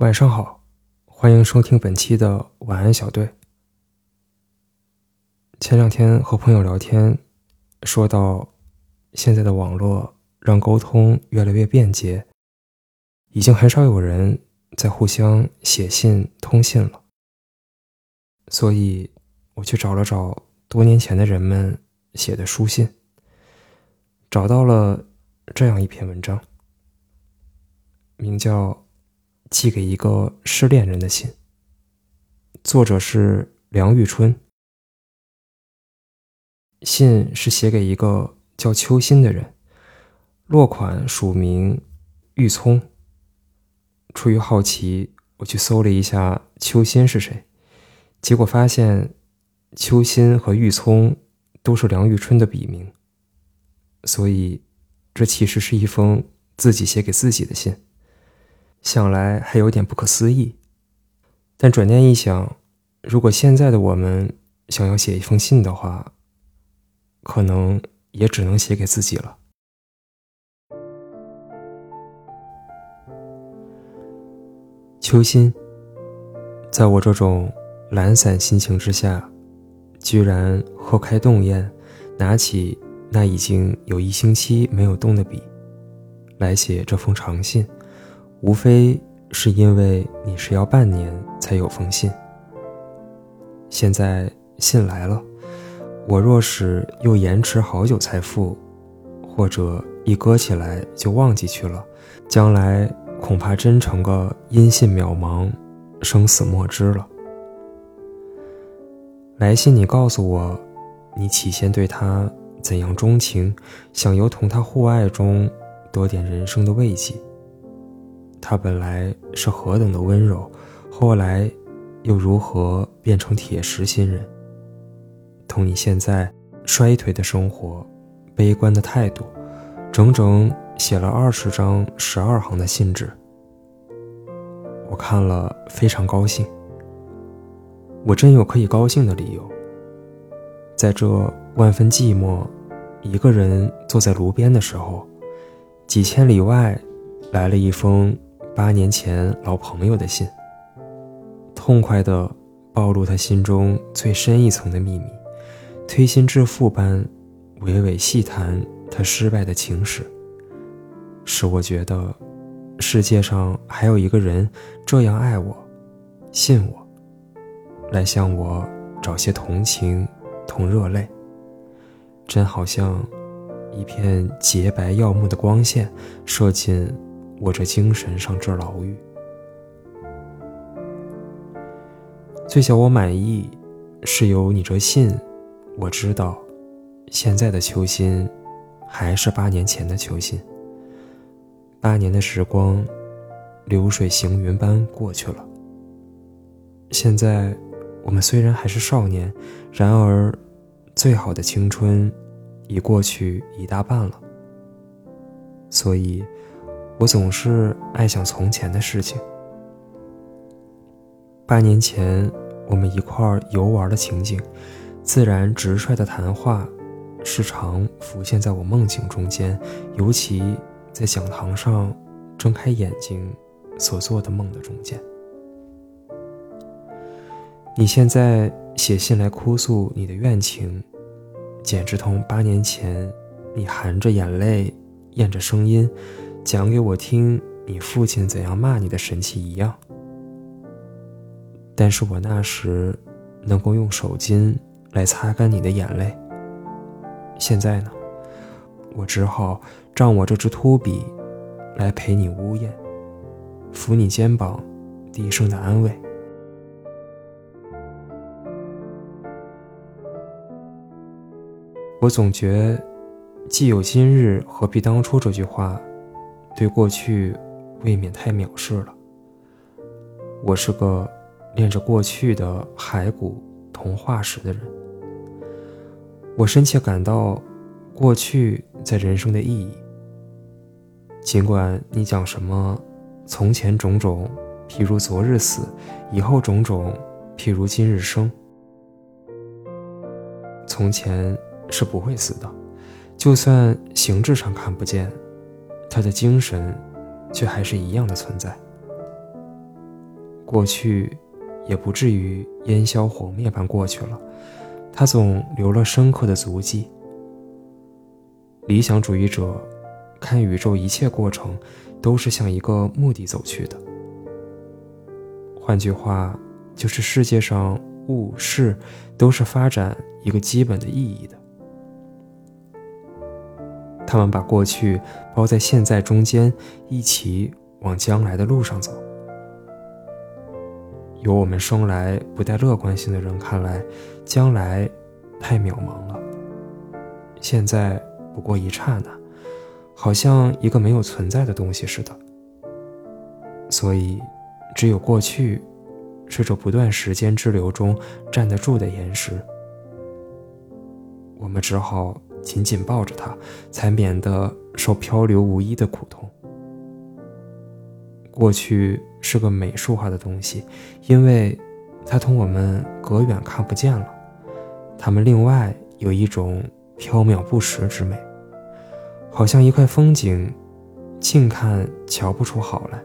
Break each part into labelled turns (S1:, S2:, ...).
S1: 晚上好，欢迎收听本期的晚安小队。前两天和朋友聊天，说到现在的网络让沟通越来越便捷，已经很少有人在互相写信通信了。所以我去找了找多年前的人们写的书信，找到了这样一篇文章，名叫。寄给一个失恋人的信。作者是梁玉春。信是写给一个叫秋心的人，落款署名玉聪。出于好奇，我去搜了一下秋心是谁，结果发现秋心和玉聪都是梁玉春的笔名，所以这其实是一封自己写给自己的信。想来还有点不可思议，但转念一想，如果现在的我们想要写一封信的话，可能也只能写给自己了。秋心，在我这种懒散心情之下，居然喝开冻宴，拿起那已经有一星期没有动的笔，来写这封长信。无非是因为你是要半年才有封信，现在信来了，我若是又延迟好久才付，或者一搁起来就忘记去了，将来恐怕真成个音信渺茫、生死莫知了。来信你告诉我，你起先对他怎样钟情，想由同他互爱中多点人生的慰藉。他本来是何等的温柔，后来又如何变成铁石心人？同你现在衰退的生活、悲观的态度，整整写了二十张十二行的信纸。我看了非常高兴。我真有可以高兴的理由。在这万分寂寞，一个人坐在炉边的时候，几千里外来了一封。八年前老朋友的信，痛快地暴露他心中最深一层的秘密，推心置腹般娓娓细谈他失败的情史，使我觉得世界上还有一个人这样爱我，信我，来向我找些同情同热泪，真好像一片洁白耀目的光线射进。我这精神上这牢狱，最小我满意是有你这信，我知道，现在的秋心还是八年前的秋心。八年的时光，流水行云般过去了。现在我们虽然还是少年，然而最好的青春已过去一大半了，所以。我总是爱想从前的事情。八年前，我们一块儿游玩的情景，自然直率的谈话，时常浮现在我梦境中间，尤其在讲堂上睁开眼睛所做的梦的中间。你现在写信来哭诉你的怨情，简直同八年前你含着眼泪，咽着声音。讲给我听，你父亲怎样骂你的神气一样。但是我那时能够用手巾来擦干你的眼泪。现在呢，我只好仗我这支秃笔来陪你呜咽，扶你肩膀，低声的安慰。我总觉，既有今日，何必当初这句话。对过去，未免太藐视了。我是个恋着过去的骸骨童话史的人。我深切感到过去在人生的意义。尽管你讲什么从前种种，譬如昨日死；以后种种，譬如今日生。从前是不会死的，就算形制上看不见。他的精神，却还是一样的存在。过去也不至于烟消火灭般过去了，他总留了深刻的足迹。理想主义者看宇宙一切过程都是向一个目的走去的，换句话，就是世界上物事都是发展一个基本的意义的。他们把过去包在现在中间，一起往将来的路上走。由我们生来不带乐观性的人看来，将来太渺茫了。现在不过一刹那，好像一个没有存在的东西似的。所以，只有过去，是这不断时间之流中站得住的岩石。我们只好。紧紧抱着他，才免得受漂流无依的苦痛。过去是个美术化的东西，因为它同我们隔远看不见了。它们另外有一种飘渺不实之美，好像一块风景，近看瞧不出好来，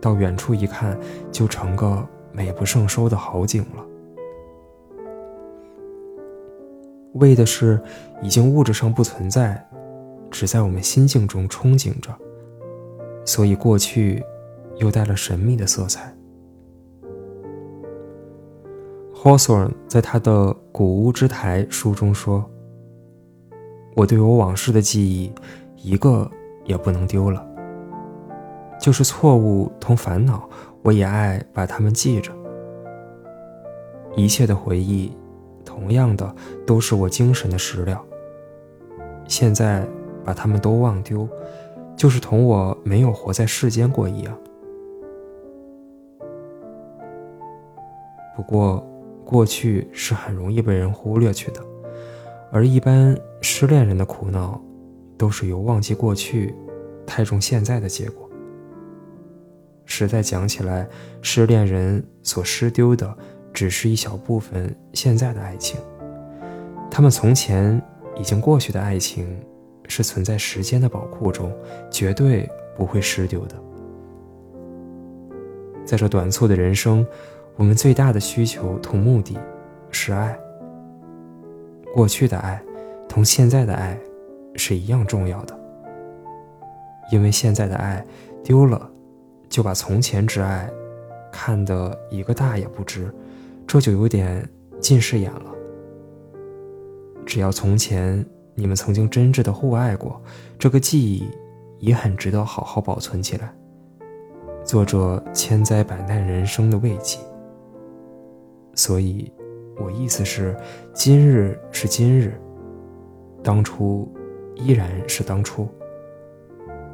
S1: 到远处一看就成个美不胜收的好景了。为的是已经物质上不存在，只在我们心境中憧憬着，所以过去又带了神秘的色彩。Hawthorne 在他的《古屋之台》书中说：“我对我往事的记忆，一个也不能丢了。就是错误同烦恼，我也爱把它们记着。一切的回忆。”同样的，都是我精神的食料。现在把他们都忘丢，就是同我没有活在世间过一样。不过，过去是很容易被人忽略去的，而一般失恋人的苦恼，都是由忘记过去，太重现在的结果。实在讲起来，失恋人所失丢的。只是一小部分现在的爱情，他们从前已经过去的爱情，是存在时间的宝库中，绝对不会失丢的。在这短促的人生，我们最大的需求同目的，是爱。过去的爱，同现在的爱，是一样重要的。因为现在的爱丢了，就把从前之爱，看得一个大也不值。这就有点近视眼了。只要从前你们曾经真挚的互爱过，这个记忆也很值得好好保存起来，做着千灾百难人生的慰藉。所以，我意思是，今日是今日，当初依然是当初。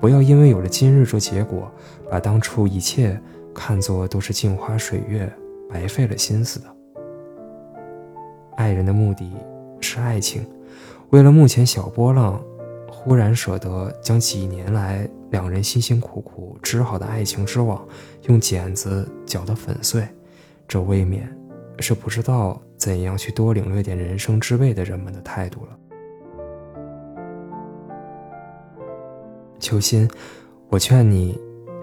S1: 不要因为有了今日这结果，把当初一切看作都是镜花水月。白费了心思的。爱人的目的是爱情，为了目前小波浪，忽然舍得将几年来两人辛辛苦苦织好的爱情之网用剪子绞得粉碎，这未免是不知道怎样去多领略点人生之味的人们的态度了。秋心，我劝你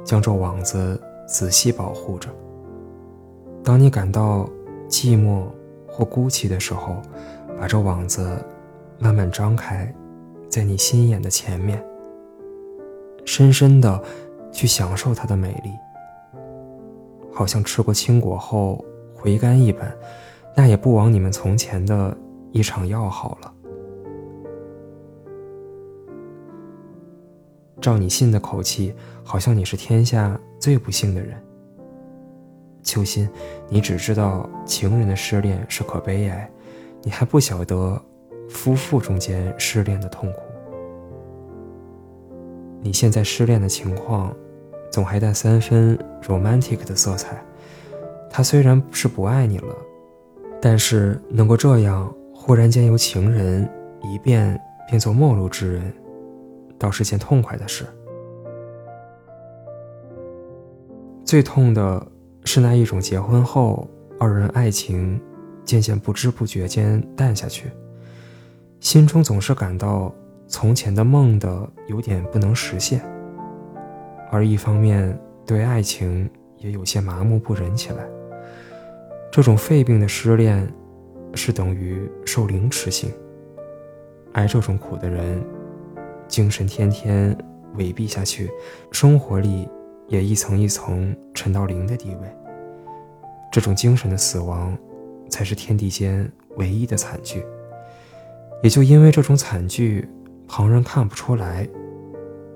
S1: 将这网子仔细保护着。当你感到寂寞或孤寂的时候，把这网子慢慢张开，在你心眼的前面，深深的去享受它的美丽，好像吃过青果后回甘一般，那也不枉你们从前的一场要好了。照你信的口气，好像你是天下最不幸的人。秋心，你只知道情人的失恋是可悲哀，你还不晓得夫妇中间失恋的痛苦。你现在失恋的情况，总还带三分 romantic 的色彩。他虽然是不爱你了，但是能够这样忽然间由情人一变变作陌路之人，倒是件痛快的事。最痛的。是那一种结婚后二人爱情渐渐不知不觉间淡下去，心中总是感到从前的梦的有点不能实现，而一方面对爱情也有些麻木不仁起来。这种肺病的失恋，是等于受凌迟刑。挨这种苦的人，精神天天萎靡下去，生活里也一层一层沉到零的地位。这种精神的死亡，才是天地间唯一的惨剧。也就因为这种惨剧，旁人看不出来，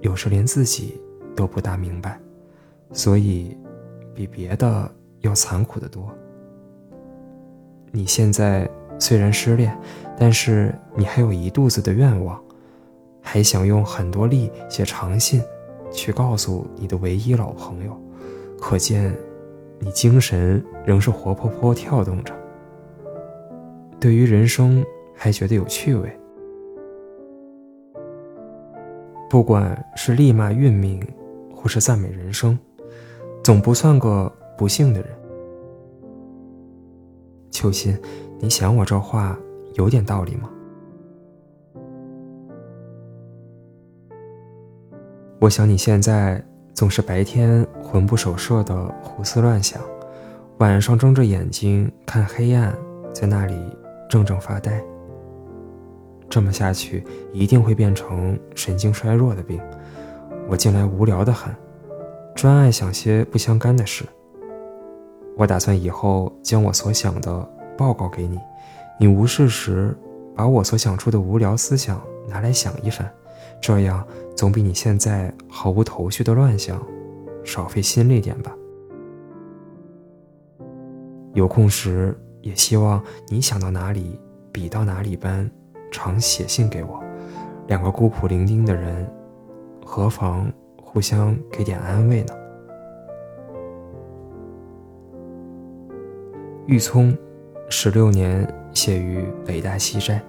S1: 有时连自己都不大明白，所以比别的要残酷得多。你现在虽然失恋，但是你还有一肚子的愿望，还想用很多力写长信，去告诉你的唯一老朋友，可见你精神仍是活泼泼跳动着。对于人生还觉得有趣味，不管是立马运命，或是赞美人生，总不算个不幸的人。秋心，你想我这话有点道理吗？我想你现在总是白天魂不守舍的胡思乱想，晚上睁着眼睛看黑暗，在那里怔怔发呆。这么下去，一定会变成神经衰弱的病。我近来无聊的很，专爱想些不相干的事。我打算以后将我所想的报告给你，你无事时把我所想出的无聊思想拿来想一番，这样总比你现在毫无头绪的乱想少费心力点吧。有空时也希望你想到哪里笔到哪里般，常写信给我。两个孤苦伶仃的人，何妨互相给点安慰呢？玉聪，十六年，写于北大西斋。